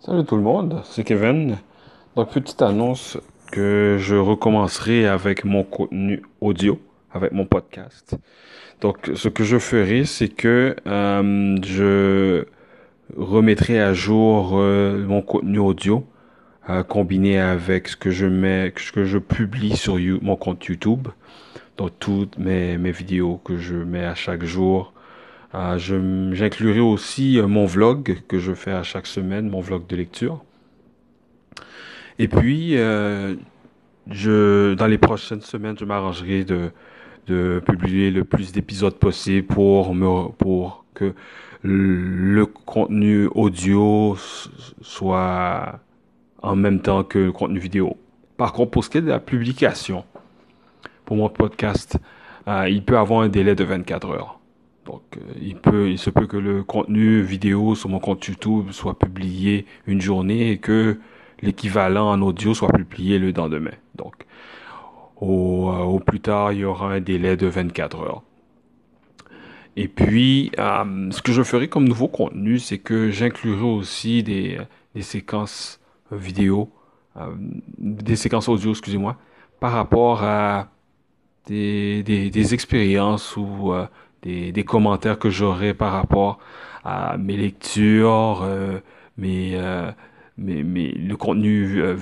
Salut tout le monde, c'est Kevin. Donc, petite annonce que je recommencerai avec mon contenu audio, avec mon podcast. Donc, ce que je ferai, c'est que euh, je remettrai à jour euh, mon contenu audio euh, combiné avec ce que je mets, ce que je publie sur mon compte YouTube. Donc, toutes mes, vidéos que je mets à chaque jour J'inclurai aussi euh, mon vlog que je fais à chaque semaine, mon vlog de lecture. Et puis, euh, je, dans les prochaines semaines, je m'arrangerai de, de publier le plus d'épisodes possible pour me, pour que le contenu audio soit en même temps que le contenu vidéo. Par contre, pour ce qui est de la publication, pour mon podcast, euh, il peut avoir un délai de 24 heures. Donc, euh, il peut, il se peut que le contenu vidéo sur mon compte YouTube soit publié une journée et que l'équivalent en audio soit publié le lendemain. Donc, au, euh, plus tard, il y aura un délai de 24 heures. Et puis, euh, ce que je ferai comme nouveau contenu, c'est que j'inclurai aussi des, séquences vidéo, des séquences audio, excusez-moi, par rapport à des, des expériences ou des, commentaires que j'aurai par rapport à mes lectures, euh, euh, mes, mes, le contenu euh,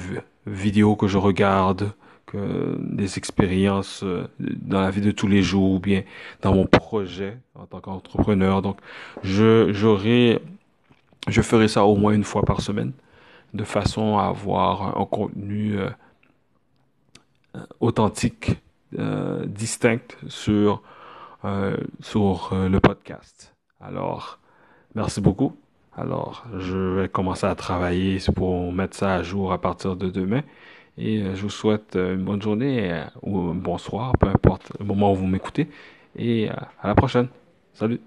vidéo que je regarde, que des expériences dans la vie de tous les jours ou bien dans mon projet en tant qu'entrepreneur. Donc, je je ferai ça au moins une fois par semaine, de façon à avoir un contenu authentique, distinct sur euh, sur euh, le podcast. Alors, merci beaucoup. Alors, je vais commencer à travailler pour mettre ça à jour à partir de demain. Et euh, je vous souhaite une bonne journée ou un bonsoir, peu importe le moment où vous m'écoutez. Et à la prochaine. Salut.